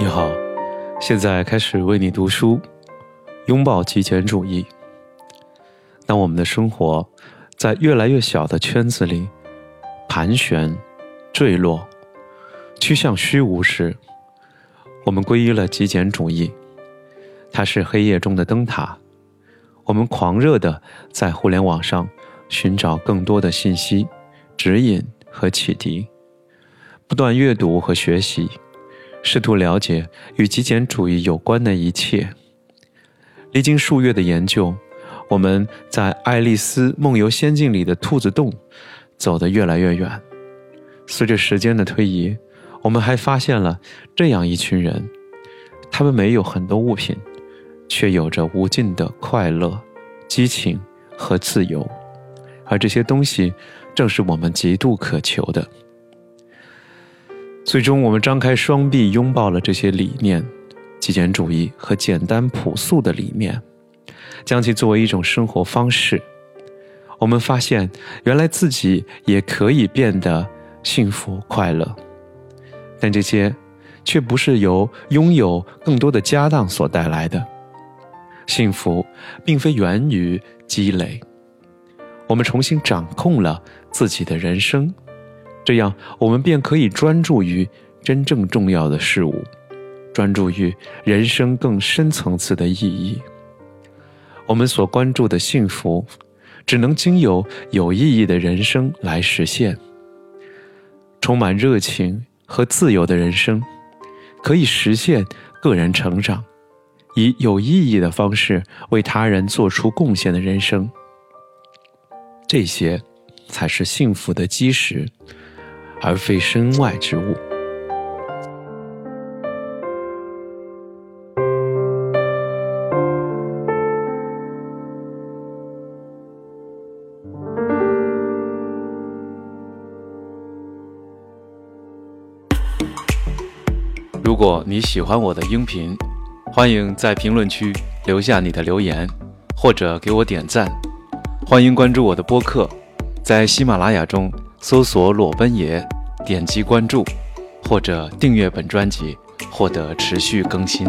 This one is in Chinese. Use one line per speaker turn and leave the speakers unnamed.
你好，现在开始为你读书，拥抱极简主义。当我们的生活在越来越小的圈子里盘旋、坠落、趋向虚无时，我们皈依了极简主义。它是黑夜中的灯塔，我们狂热的在互联网上寻找更多的信息、指引和启迪，不断阅读和学习。试图了解与极简主义有关的一切。历经数月的研究，我们在《爱丽丝梦游仙境》里的兔子洞走得越来越远。随着时间的推移，我们还发现了这样一群人：他们没有很多物品，却有着无尽的快乐、激情和自由，而这些东西正是我们极度渴求的。最终，我们张开双臂，拥抱了这些理念——极简主义和简单朴素的理念，将其作为一种生活方式。我们发现，原来自己也可以变得幸福快乐，但这些却不是由拥有更多的家当所带来的。幸福并非源于积累，我们重新掌控了自己的人生。这样，我们便可以专注于真正重要的事物，专注于人生更深层次的意义。我们所关注的幸福，只能经由有意义的人生来实现。充满热情和自由的人生，可以实现个人成长，以有意义的方式为他人做出贡献的人生。这些，才是幸福的基石。而非身外之物。如果你喜欢我的音频，欢迎在评论区留下你的留言，或者给我点赞。欢迎关注我的播客，在喜马拉雅中。搜索裸奔爷，点击关注，或者订阅本专辑，获得持续更新。